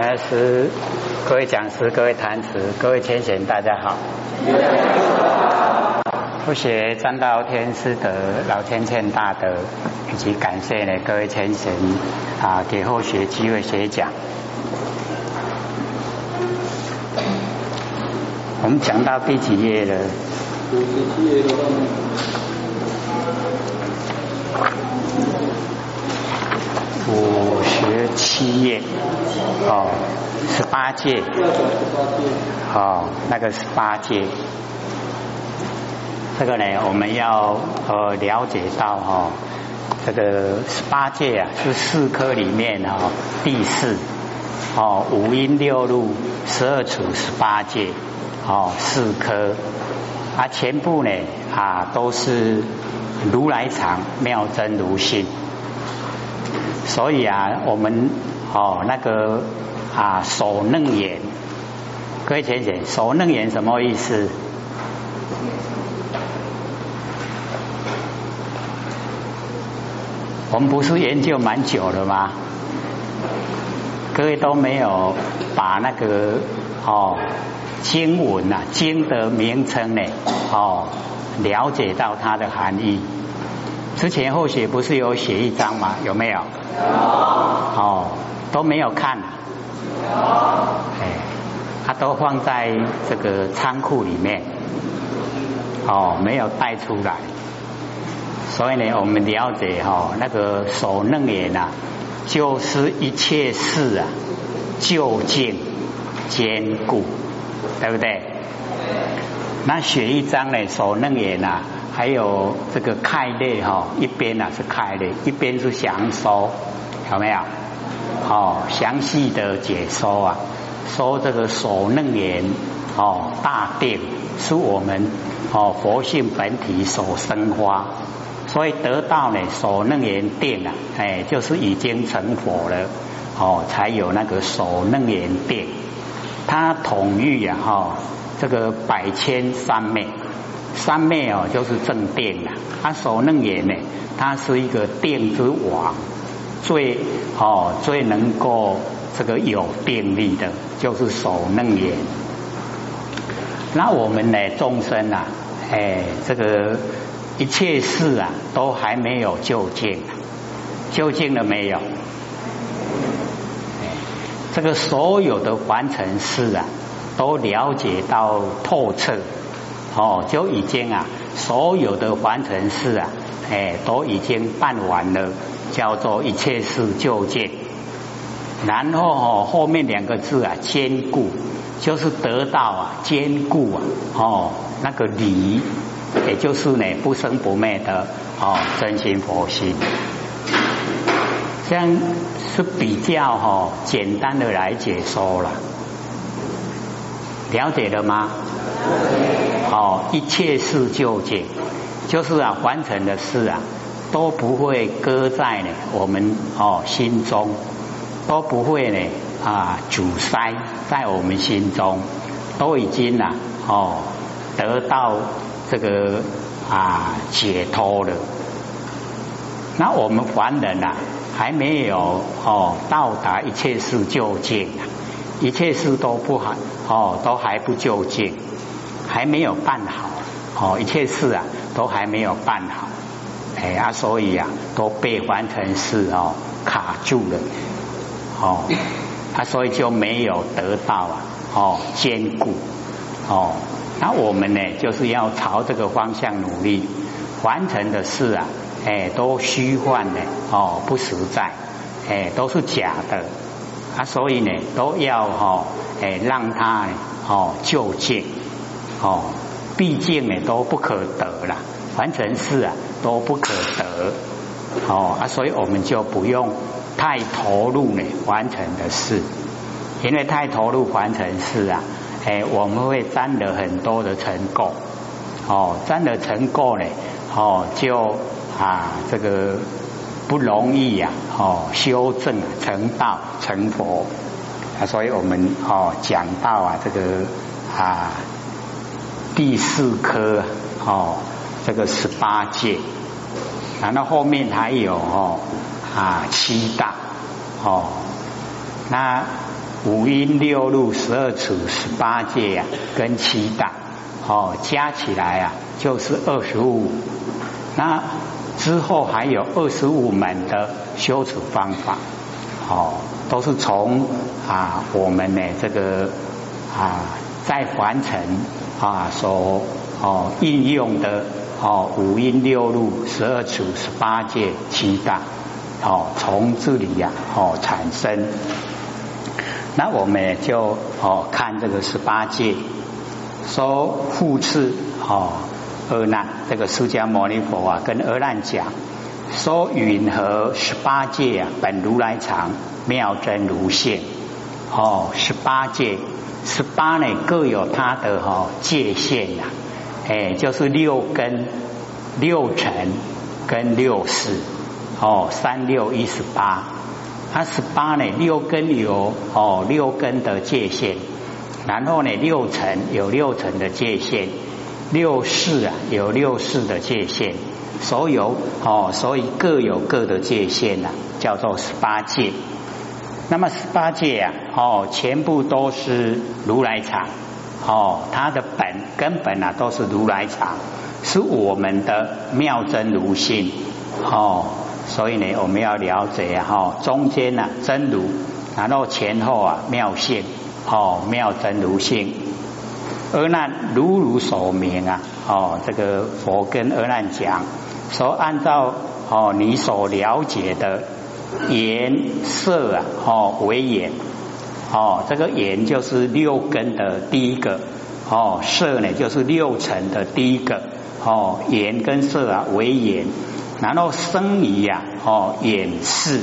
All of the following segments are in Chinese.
原来是各位讲师、各位坛子、各位天贤，大家好。不学张道天师德、老天欠大德，以及感谢呢各位天贤啊，给后学机会学讲。我们讲到第几页了？五十七页的五十七页，哦，十八届，哦，那个十八届，这个呢，我们要呃了解到哈，这个十八届啊是四科里面哈第四，哦，五音六路十二处十八届，哦，四科，啊，全部呢啊都是如来藏妙真如性。所以啊，我们哦那个啊手楞眼，各位浅浅，手楞眼什么意思？我们不是研究蛮久了吗？各位都没有把那个哦经文呐经的名称呢哦了解到它的含义。之前后写不是有写一张吗？有没有？有。哦，都没有看。有。哎，它都放在这个仓库里面。哦，没有带出来。所以呢，我们了解哈，那个手楞眼呐，就是一切事啊，就近坚固，对不对？那写一张呢，手楞眼呐。还有这个开类哈，一边呢是开类，一边是详说，有没有？哦，详细的解说啊，说这个手楞严哦大定是我们哦佛性本体所生花，所以得到呢手楞严定啊，哎就是已经成佛了哦，才有那个手楞严定，它统御呀哈这个百千三昧。三昧哦，就是正定了。他手楞严呢，他是一个定之王，最哦最能够这个有定力的，就是手楞严。那我们呢，众生啊，哎，这个一切事啊，都还没有究竟，究竟了没有？这个所有的凡尘事啊，都了解到透彻。哦，就已经啊，所有的凡尘事啊，哎，都已经办完了，叫做一切事就见。然后哦，后面两个字啊，坚固，就是得到啊，坚固啊，哦，那个理，也就是呢，不生不灭的哦，真心佛心。这样是比较哈简单的来解说了，了解了吗？哦，一切事就竟，就是啊，完成的事啊，都不会搁在呢我们哦心中，都不会呢啊阻塞在我们心中，都已经呐哦得到这个啊解脱了。那我们凡人呐，还没有哦到达一切事就近，一切事都不还哦，都还不就近。还没有办好，哦，一切事啊都还没有办好，哎啊，所以啊都被完成事哦卡住了，哦，啊，所以就没有得到啊，哦，坚固，哦，那我们呢就是要朝这个方向努力，完成的事啊，哎，都虚幻的，哦，不实在，哎，都是假的，啊，所以呢都要哈，哎，让它哦就近。哦，毕竟呢都不可得了，完成事啊都不可得，哦啊，所以我们就不用太投入呢完成的事，因为太投入完成事啊，哎，我们会沾了很多的成垢，哦，沾了成垢呢，哦，就啊这个不容易呀，哦，修正成道成佛。啊，所以我们哦讲到啊这个啊。第四科哦，这个十八戒，然后后面还有哦啊七大哦，那五阴六路十二处十八界呀，跟七大，哦，加起来啊就是二十五。那之后还有二十五门的修持方法，哦，都是从啊我们呢这个啊在凡尘啊所哦应用的哦五阴六路十二处十八界七大，哦从这里呀哦产生。那我们就哦看这个十八戒，说复次哦阿难，这个释迦牟尼佛啊跟阿难讲，说云和十八界啊本如来藏妙真如现哦十八界十八呢各有它的哈界限呐，哎就是六根六尘跟六识哦三六一十八。它十八呢，六根有哦六根的界限，然后呢六层有六层的界限，六世啊有六世的界限，所有哦所以各有各的界限呐，叫做十八界。那么十八界啊哦全部都是如来藏哦，它的本根本啊都是如来藏，是我们的妙真如性哦。所以呢，我们要了解哈，中间呢真如，然后前后啊妙性，哦妙真如性。阿难如如所明啊，哦这个佛跟阿难讲，说按照哦你所了解的颜色啊，哦为眼，哦这个眼就是六根的第一个，哦色呢就是六尘的第一个，哦眼跟色啊为眼。然后生仪呀，哦，眼视，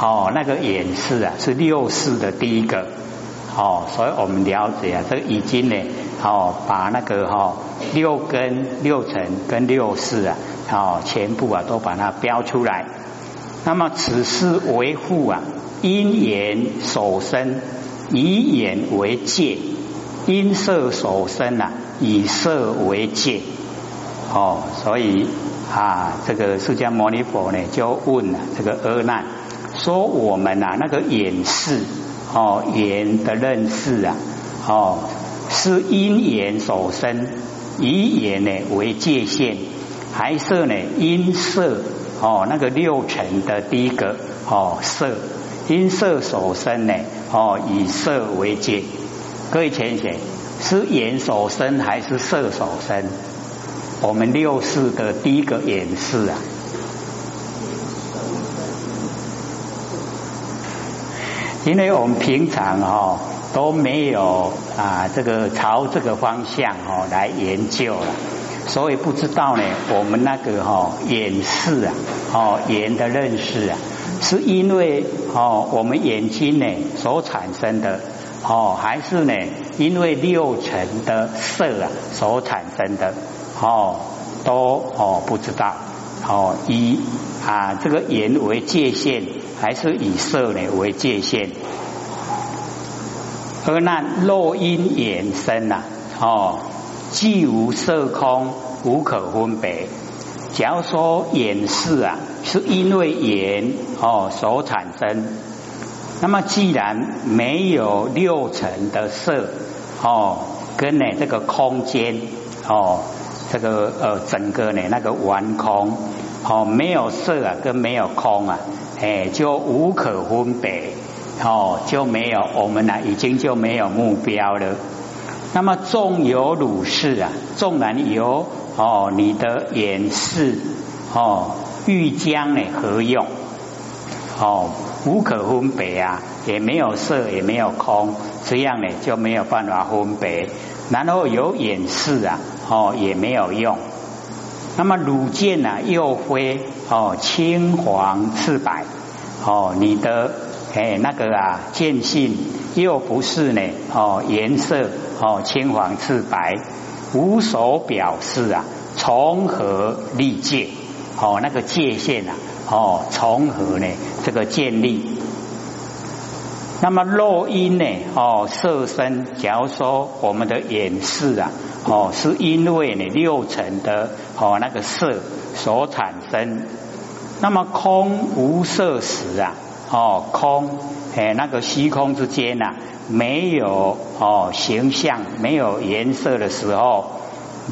哦，那个眼视啊，是六视的第一个，哦，所以我们了解啊，这已经呢，哦，把那个哈六根、六尘跟六视啊，哦，全部啊都把它标出来。那么此事维护啊，因眼所生，以眼为界；因色所生啊，以色为界。哦，所以。啊，这个释迦牟尼佛呢，就问了这个阿难，说我们啊那个眼识哦眼的认识啊哦是因眼所生，以眼呢为界限，还是呢因色哦那个六尘的第一个哦色因色所生呢哦以色为界，各位浅显是眼所生还是色所生？我们六世的第一个演示啊，因为我们平常哈都没有啊这个朝这个方向哈来研究了，所以不知道呢我们那个哈眼视啊哦眼的认识啊，是因为哦我们眼睛呢所产生的哦，还是呢因为六尘的色啊所产生的。哦，都哦不知道哦，以啊这个眼为界限，还是以色呢为界限？而那若因眼生呐，哦，既无色空，无可分别。假如说眼视啊，是因为眼哦所产生，那么既然没有六层的色哦，跟呢这个空间哦。这个呃，整个呢那个完空哦，没有色啊，跟没有空啊，哎，就无可分别哦，就没有我们呢，已经就没有目标了。那么纵有如是啊，纵然有哦，你的眼视哦，欲将呢何用？哦，无可分别啊，也没有色，也没有空，这样呢就没有办法分别。然后有眼视啊。哦，也没有用。那么乳见呢，又非哦青黄赤白哦，你的哎那个啊见性又不是呢哦颜色哦青黄赤白，无所表示啊，从何立界？哦那个界限啊哦从何呢这个建立？那么若因呢哦色身，假如说我们的眼视啊。哦，是因为呢六层的哦那个色所产生。那么空无色时啊，哦空哎，那个虚空之间呐，没有哦形象，没有颜色的时候，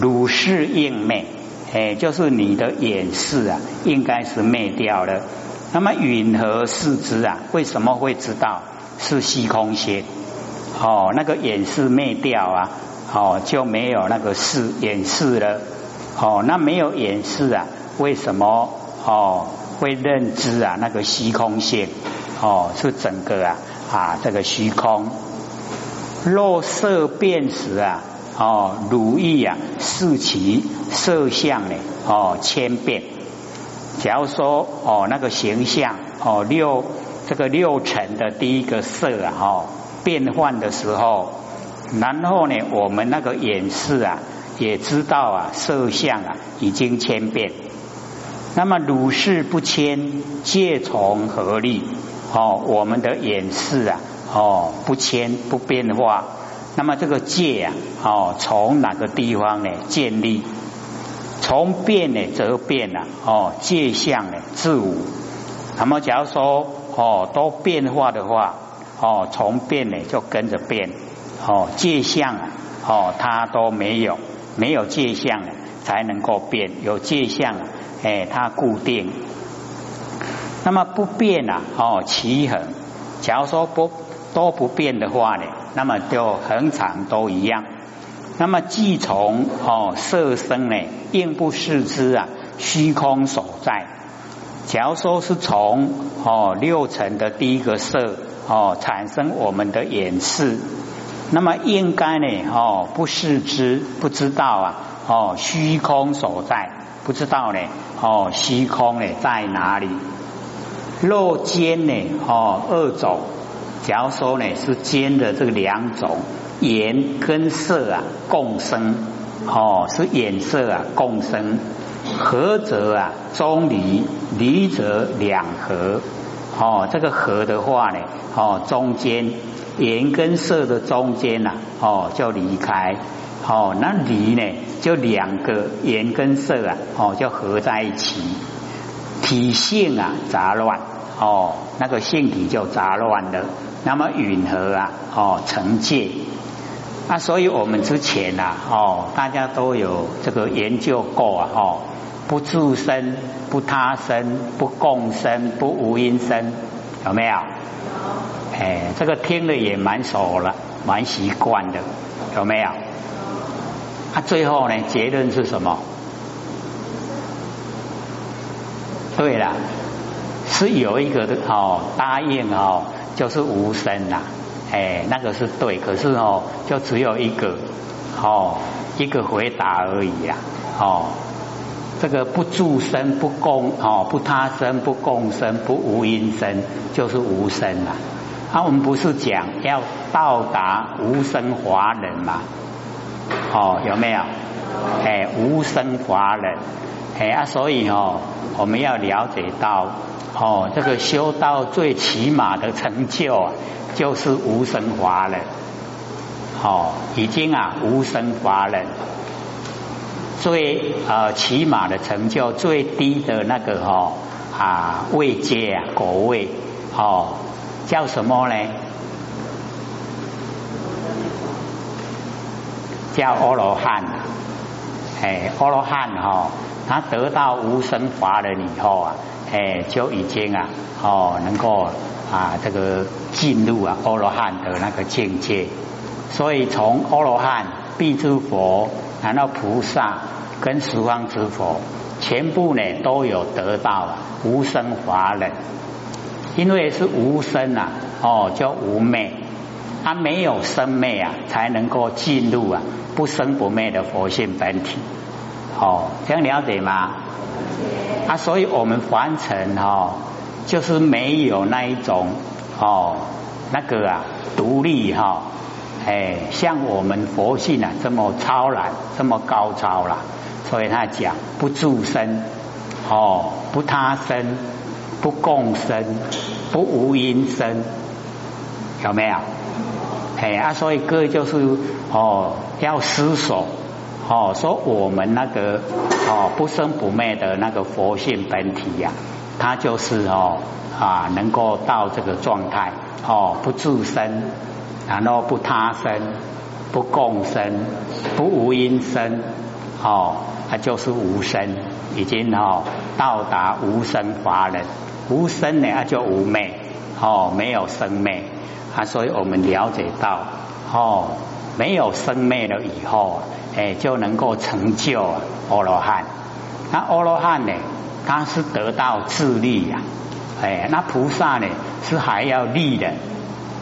如是应灭，哎，就是你的眼视啊，应该是灭掉了。那么云何视之啊？为什么会知道是虚空性？哦，那个眼视灭掉啊，哦就没有那个视眼视了。哦，那没有眼视啊，为什么哦会认知啊那个虚空性？哦，是整个啊啊这个虚空，若色变时啊，哦如意啊视其色相呢，哦千变。假如说哦那个形象哦六这个六尘的第一个色啊哦变换的时候，然后呢我们那个眼视啊也知道啊色相啊已经千变，那么如是不迁，借从何力？哦，我们的眼视啊，哦，不迁不变化。那么这个界啊，哦，从哪个地方呢建立？从变呢则变啊，哦，界相呢自无。那么假如说哦都变化的话，哦，从变呢就跟着变。哦，界相啊，哦，它都没有，没有界相才能够变。有界相，哎，它固定。那么不变啊，哦，其恒。假如说不都不变的话呢，那么就恒常都一样。那么既从哦色身呢，应不视之啊，虚空所在。假如说是从哦六层的第一个色哦产生我们的眼视，那么应该呢哦不视之，不知道啊哦虚空所在，不知道呢哦虚空呢在哪里。肉尖呢？哦，二种。假如说呢，是尖的这个两种，颜跟色啊共生，哦，是颜色啊共生。合则啊中离，离则两合。哦，这个合的话呢，哦，中间颜跟色的中间呐，哦，就离开。哦，那离呢，就两个颜跟色啊，哦，就合在一起。体性啊杂乱。哦，那个性体就杂乱了。那么允和啊，哦，成界啊，所以我们之前呐，哦，大家都有这个研究过啊，哦，不自身，不他身，不共生，不无因生，有没有？哎，这个听了也蛮熟了，蛮习惯的，有没有？啊，最后呢，结论是什么？对了。是有一个的哦，答应哦，就是无声呐，哎，那个是对，可是哦，就只有一个哦，一个回答而已呀，哦，这个不助生不共哦，不他生不共生不无因生，就是无声呐。啊，我们不是讲要到达无声华人嘛？哦，有没有？哎，无声华人，哎啊，所以哦，我们要了解到。哦，这个修道最起码的成就啊，就是无生法忍。哦，已经啊无生法忍，最呃起码的成就，最低的那个哈啊位阶啊果位哦叫什么呢？叫阿罗汉。哎，阿罗汉哈，他得到无生法忍以后啊。哎，就已经啊，哦，能够啊，这个进入啊，阿罗汉的那个境界。所以从阿罗汉、必诸佛，然后菩萨跟十方之佛，全部呢都有得到无生法忍。因为是无生啊，哦，叫无昧，他没有生昧啊，才能够进入啊不生不灭的佛性本体。哦，这样了解吗？啊，所以我们凡尘哈，就是没有那一种哦，那个啊，独立哈，哎，像我们佛性啊这么超然，这么高超了。所以他讲不住身，哦，不他生，不共生，不无因生，有没有？哎啊，所以哥就是哦，要思索。哦，说我们那个哦不生不灭的那个佛性本体呀，它就是哦啊，能够到这个状态哦，不自身，然后不他生，不共生，不无因生，哦，它就是无生，已经哦到达无生法忍，无生呢，它就无灭，哦，没有生灭，啊，所以我们了解到哦，没有生灭了以后，哎，就能够成就阿罗汉。那阿罗汉呢？他是得到自利呀，哎，那菩萨呢是还要利人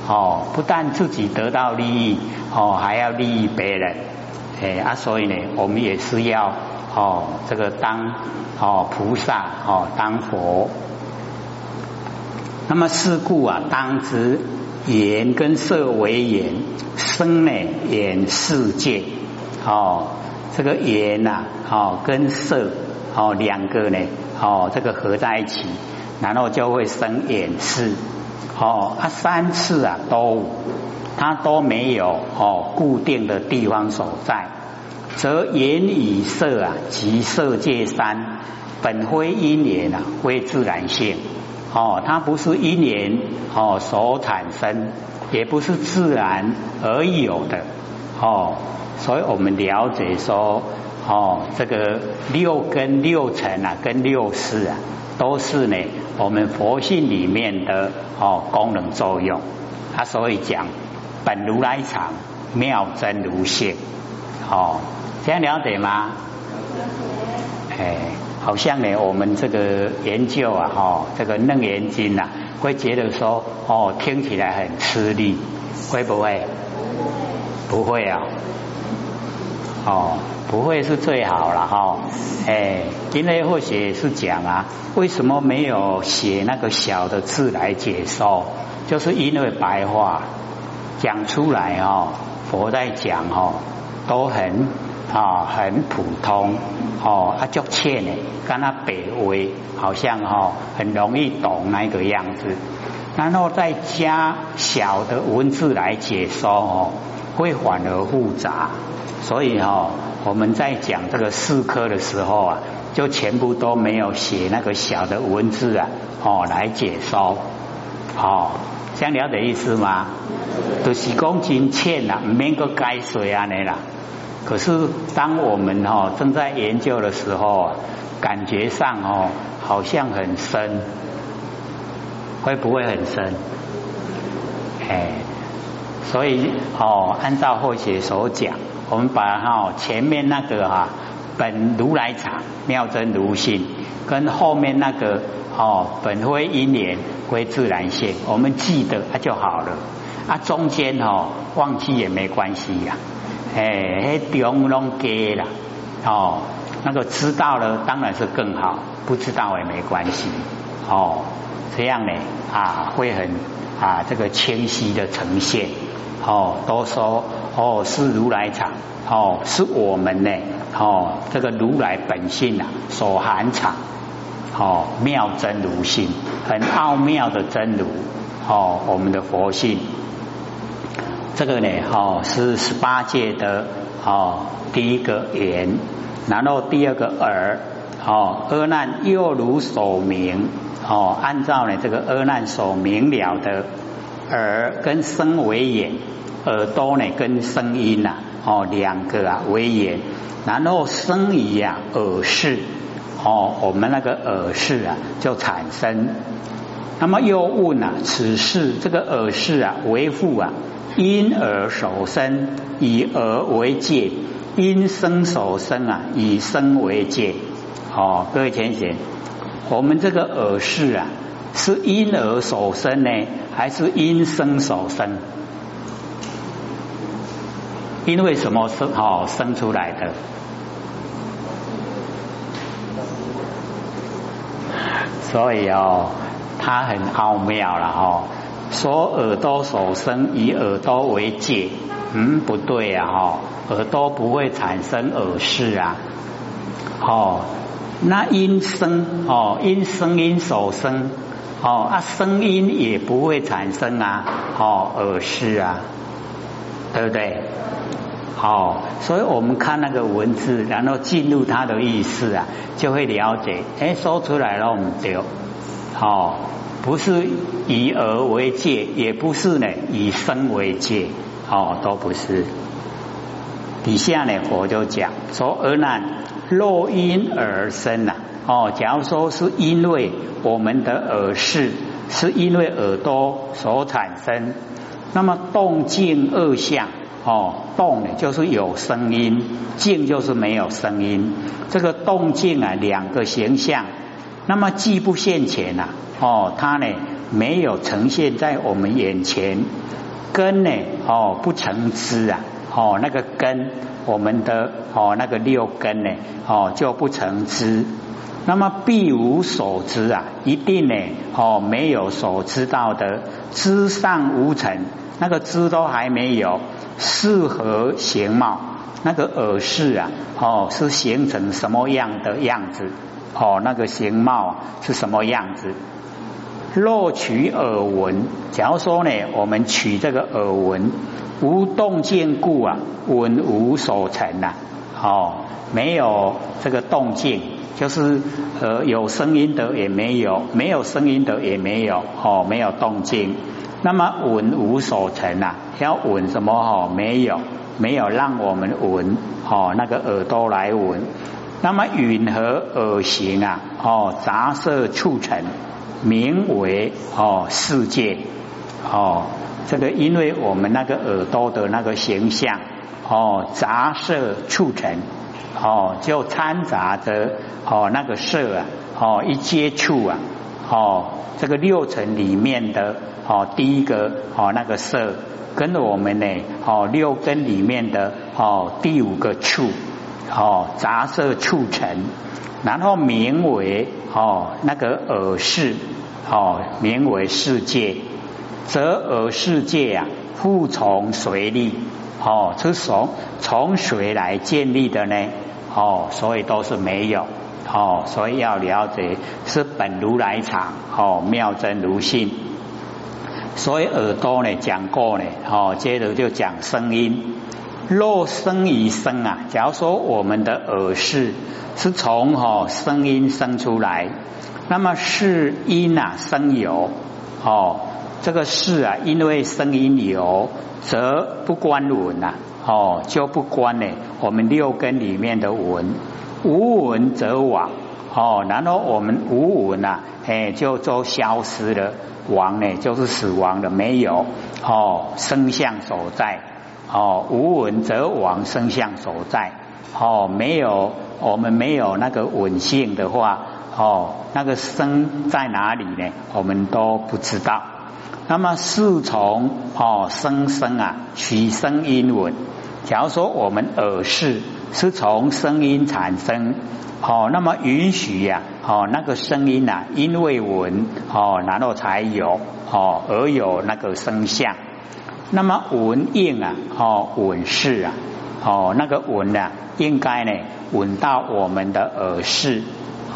哦，不但自己得到利益哦，还要利益别人，哎啊，所以呢，我们也是要哦，这个当哦菩萨哦当佛，那么是故啊，当知言跟色为言，生呢言世界哦，这个言呐哦跟色哦两个呢。哦，这个合在一起，然后就会生眼视。哦，它三次啊都，它都没有哦固定的地方所在，则眼与色啊即色界三，本非因缘啊，非自然性。哦，它不是因缘哦所产生，也不是自然而有的。哦，所以我们了解说。哦，这个六根六尘啊，跟六识啊，都是呢我们佛性里面的哦功能作用。他所以讲本如来藏，妙真如性。哦，这样了解吗？哎，好像呢，我们这个研究啊，哈，这个楞严经呐，会觉得说，哦，听起来很吃力，会不会？不会啊。哦。不会是最好了哈，哎，因为或许是讲啊，为什么没有写那个小的字来解说？就是因为白话讲出来哦，佛在讲哦，都很啊很普通哦，啊就欠呢，跟他北威好像哈很容易懂那个样子，然后再加小的文字来解说哦，会反而复杂，所以哈。我们在讲这个四科的时候啊，就全部都没有写那个小的文字啊，哦来解说，哦，这样了解意思吗？都是讲真欠啦，唔免个改水啊你啦。可是当我们哦正在研究的时候，感觉上哦好像很深，会不会很深？哎，所以哦，按照后学所讲。我们把哈前面那个哈本如来藏妙真如性，跟后面那个哦本非因缘归自然性，我们记得啊就好了。啊中间哦忘记也没关系呀，哎，中拢给了哦，那个知道了当然是更好，不知道也没关系哦，这样呢啊会很啊这个清晰的呈现哦，都说。哦，是如来藏，哦，是我们呢，哦，这个如来本性啊，所含藏，哦，妙真如性，很奥妙的真如，哦，我们的佛性，这个呢，哦，是十八界的，哦，第一个眼，然后第二个耳，哦，阿难又如所明，哦，按照呢这个阿难所明了的耳跟声为眼。耳朵呢，跟声音呐，哦，两个啊为眼，然后生于啊耳视，哦，我们那个耳视啊就产生。那么又问啊，此事这个耳视啊为父啊，因耳所生，以耳为界，因生所生啊，以生为界。哦，各位浅显，我们这个耳视啊，是因耳所生呢，还是因生所生？因为什么生哦生出来的？所以哦，它很奥妙了哦。说耳朵所生，以耳朵为界，嗯，不对啊哈，耳朵不会产生耳视啊。哦，那音声哦，因声音所生哦，啊，声音也不会产生啊，哦，耳视啊，对不对？哦，所以我们看那个文字，然后进入它的意思啊，就会了解。哎，说出来了，我们就哦，不是以耳为界，也不是呢以身为界，哦，都不是。底下呢，佛就讲说：而难若因而生呐，哦，假如说是因为我们的耳识，是因为耳朵所产生，那么动静二相，哦，动呢就是有声音，静就是没有声音。这个动静啊，两个形象，那么既不现前呐，哦，它呢没有呈现在我们眼前，根呢，哦，不成知啊。哦，那个根，我们的哦那个六根呢，哦就不成知，那么必无所知啊，一定呢，哦没有所知道的，知上无成，那个知都还没有，适合形貌，那个耳识啊，哦是形成什么样的样子？哦，那个形貌是什么样子？若取耳闻，假如说呢，我们取这个耳闻。无动静故啊，闻无所成呐。哦，没有这个动静，就是呃有声音的也没有，没有声音的也没有，哦，没有动静。那么闻无所成呐，要闻什么？哦，没有，没有让我们闻，哦，那个耳朵来闻。那么允和耳形啊，哦，杂色促成，名为哦世界，哦。这个，因为我们那个耳朵的那个形象，哦，杂色促成，哦，就掺杂着哦那个色啊，哦一接触啊，哦这个六层里面的哦第一个哦那个色，跟着我们呢哦六根里面的哦第五个触，哦杂色促成，然后名为哦那个耳识，哦名为世界。则耳世界啊，复从谁立？哦，是从从谁来建立的呢？哦，所以都是没有。哦，所以要了解是本如来藏。哦，妙真如性。所以耳朵呢讲过呢。哦，接着就讲声音。若生于声啊，假如说我们的耳识是从哦声音生出来，那么是音啊生有哦。这个是啊，因为声音有，则不关闻呐，哦，就不关呢。我们六根里面的闻，无闻则亡，哦，然后我们无闻呐，哎，就都消失了，亡呢就是死亡了，没有，哦，生相所在，哦，无闻则亡，生相所在，哦，没有，我们没有那个稳性的话，哦，那个生在哪里呢？我们都不知道。那么是从哦声声啊取声音闻，假如说我们耳识是从声音产生，哦，那么允许呀，哦那个声音呐，因为闻哦，然后才有哦而有那个声相。那么闻应啊，哦闻是啊，哦那个闻啊，应该呢闻到我们的耳识，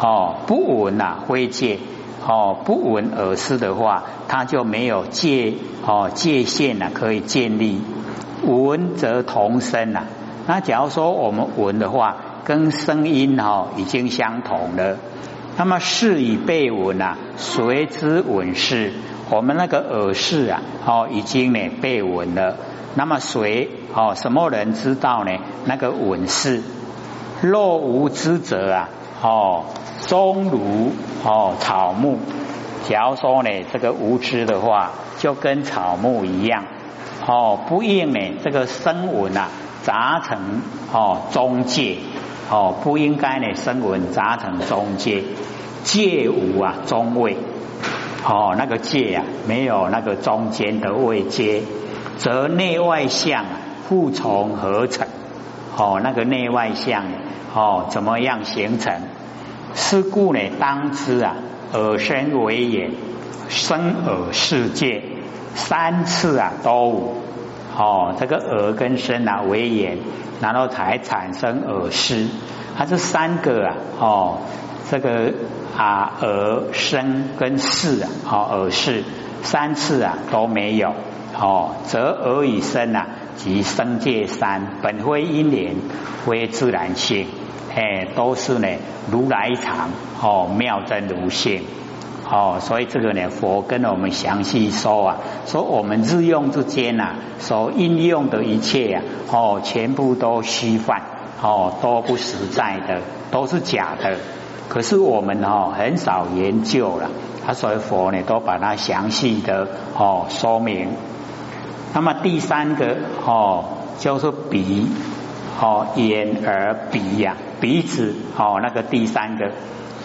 哦不闻呐会界。哦，不闻耳识的话，它就没有界哦界限呐，可以建立。闻则同声呐。那假如说我们闻的话，跟声音哈已经相同了。那么是以被闻呐，随之闻是。我们那个耳识啊，哦已经呢被闻了。那么谁哦什么人知道呢？那个闻是。若无知者啊，哦。终如哦草木，假如说呢这个无知的话，就跟草木一样哦，不应呢这个声闻啊杂成哦中介哦，不应该呢声闻杂成中介，介无啊中位。哦那个界啊没有那个中间的位阶，则内外相互从合成。哦那个内外相哦怎么样形成？是故呢，当知啊，耳身为眼，生耳世界三次啊都无哦，这个耳跟身啊为眼，然后才产生耳失，它这三个啊哦，这个啊耳生跟视啊哦耳视三次啊都没有哦，则耳与身啊即生界三本非因缘，非自然性。哎，都是呢，如来藏哦，妙真如性。哦，所以这个呢，佛跟我们详细说啊，说我们日用之间呐，所应用的一切啊，哦，全部都虚幻，哦，都不实在的，都是假的。可是我们哦很少研究了，啊，所以佛呢都把它详细的哦说明。那么第三个哦就是鼻，哦眼耳鼻呀，鼻子哦那个第三个。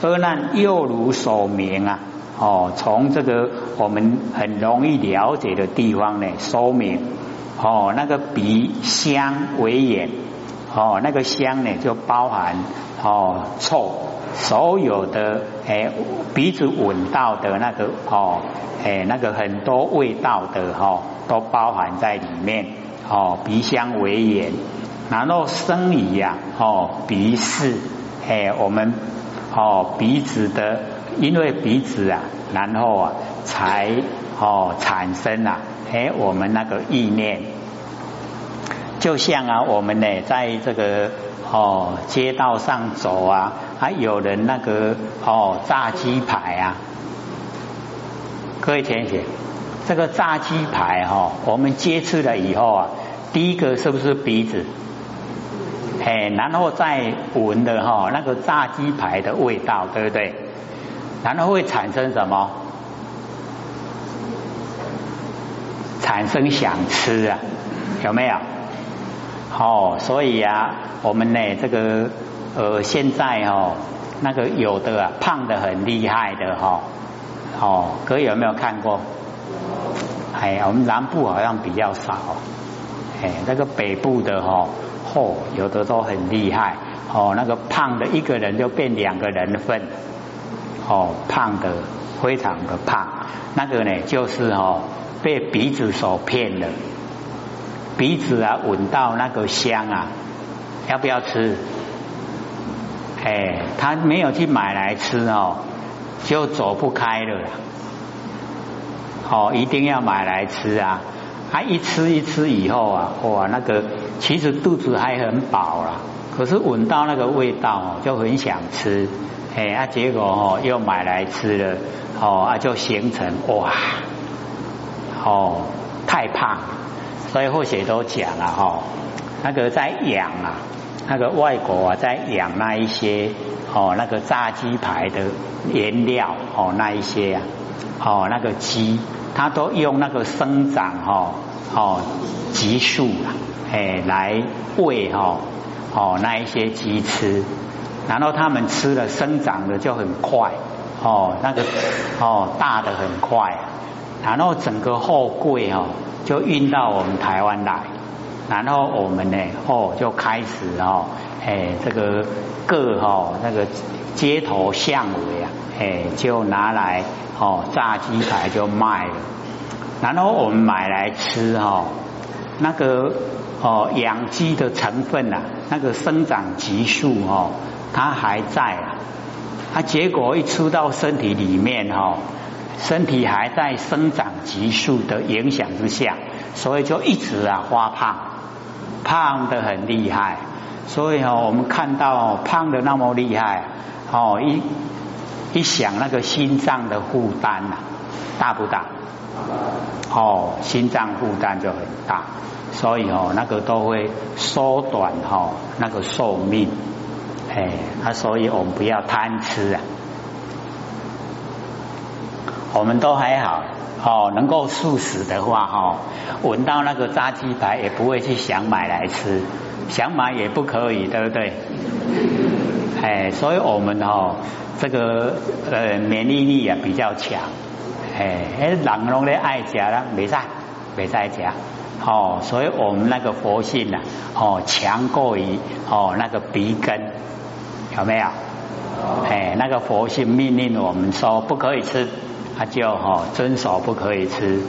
阿难又如所明啊，哦，从这个我们很容易了解的地方呢，说明哦，那个鼻香为眼，哦，那个香呢就包含哦臭，所有的诶鼻子闻到的那个哦诶那个很多味道的哈，都包含在里面哦，鼻香为眼，然后生理呀哦鼻是诶我们。哦，鼻子的，因为鼻子啊，然后啊，才哦产生啊，哎，我们那个意念，就像啊，我们呢，在这个哦街道上走啊，还有人那个哦炸鸡排啊，各位填写，这个炸鸡排哈，我们接触了以后啊，第一个是不是鼻子？哎，然后再闻的哈，那个炸鸡排的味道，对不对？然后会产生什么？产生想吃啊，有没有？哦，所以啊，我们呢，这个呃，现在哦，那个有的啊，胖的很厉害的哈，哦，各位有没有看过？哎，我们南部好像比较少，哎，那个北部的哈。哦，有的都很厉害哦，那个胖的一个人就变两个人份哦，胖的非常的胖，那个呢就是哦被鼻子所骗了，鼻子啊闻到那个香啊，要不要吃？哎，他没有去买来吃哦，就走不开了，哦，一定要买来吃啊。他一吃一吃以后啊，哇，那个其实肚子还很饱了，可是闻到那个味道哦，就很想吃，哎，啊，结果哦又买来吃了，哦啊就形成哇，哦太胖，所以或许都讲了哈，那个在养啊，那个外国啊在养那一些哦那个炸鸡排的原料哦那一些啊，哦那个鸡。他都用那个生长哈哦激素啊，哎来喂哈哦那一些鸡吃，然后他们吃了生长的就很快哦那个哦大的很快，然后整个货柜哦就运到我们台湾来，然后我们呢哦就开始哦哎这个各哈那个街头巷尾啊哎就拿来。哦，炸鸡排就卖了，然后我们买来吃哈，那个哦养鸡的成分啊，那个生长激素哦，它还在啊，它结果一出到身体里面哈，身体还在生长激素的影响之下，所以就一直啊发胖，胖的很厉害，所以哦我们看到胖的那么厉害哦一。一想那个心脏的负担呐，大不大？哦，心脏负担就很大，所以哦，那个都会缩短哈那个寿命，哎，那所以我们不要贪吃啊。我们都还好哦，能够素食的话哈，闻到那个炸鸡排也不会去想买来吃，想买也不可以，对不对？哎，所以我们哦。这个呃免疫力啊比较强，哎，哎人拢咧爱食啦，没在没在食，哦，所以我们那个佛性啊，哦强过于哦那个鼻根，有没有？哎，那个佛性命令我们说不可以吃，他就哦遵守不可以吃，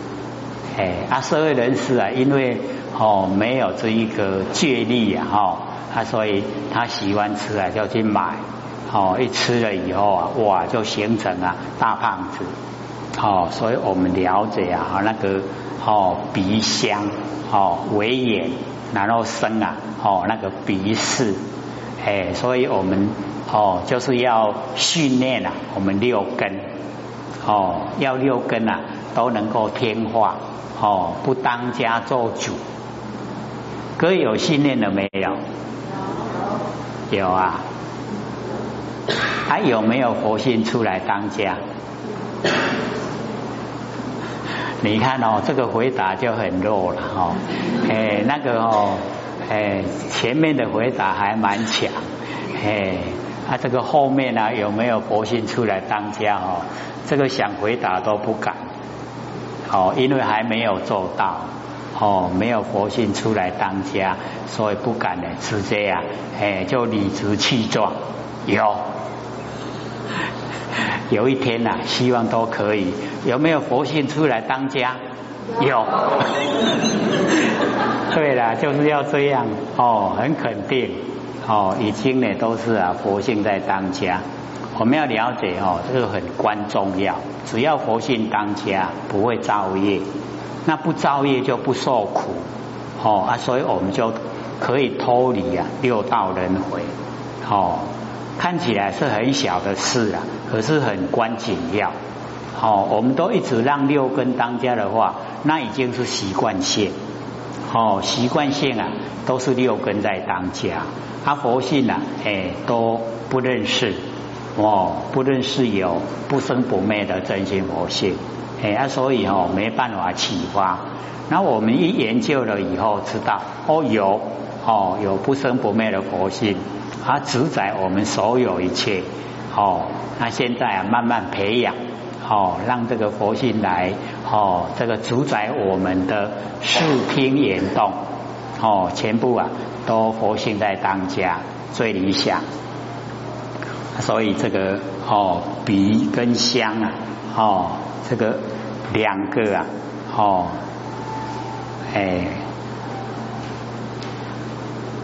哎，啊社会人士啊，因为哦没有这一个戒律啊，哈，他所以他喜欢吃啊，就去买。哦，一吃了以后啊，哇，就形成啊大胖子。哦，所以我们了解啊，那个哦鼻香哦为眼，然后生啊哦那个鼻视，哎，所以我们哦就是要训练啊我们六根哦，要六根啊都能够听话哦，不当家做主。各位有信念了没有？有啊。还有没有佛性出来当家？你看哦，这个回答就很弱了哦。哎，那个哦，哎，前面的回答还蛮强。哎，啊，这个后面呢有没有佛性出来当家哦？这个想回答都不敢。哦，因为还没有做到。哦，没有佛性出来当家，所以不敢呢，直接呀，哎，就理直气壮。有。有一天呐，希望都可以。有没有佛性出来当家？有。对了，就是要这样哦，很肯定哦，已经呢都是啊佛性在当家。我们要了解哦，这个很关重要。只要佛性当家，不会造业，那不造业就不受苦哦啊，所以我们就可以脱离啊六道轮回哦。看起来是很小的事啊，可是很关紧要。哦，我们都一直让六根当家的话，那已经是习惯性。哦，习惯性啊，都是六根在当家。阿佛性啊，哎，都不认识。哦，不认识有不生不灭的真心佛性。哎，啊，所以哦，没办法启发。那我们一研究了以后，知道哦，有哦，有不生不灭的佛性。它主宰我们所有一切，哦，那现在啊，慢慢培养，哦，让这个佛性来，哦，这个主宰我们的视听言动，哦，全部啊，都佛性在当家，最理想。所以这个哦，鼻跟香啊，哦，这个两个啊，哦，哎。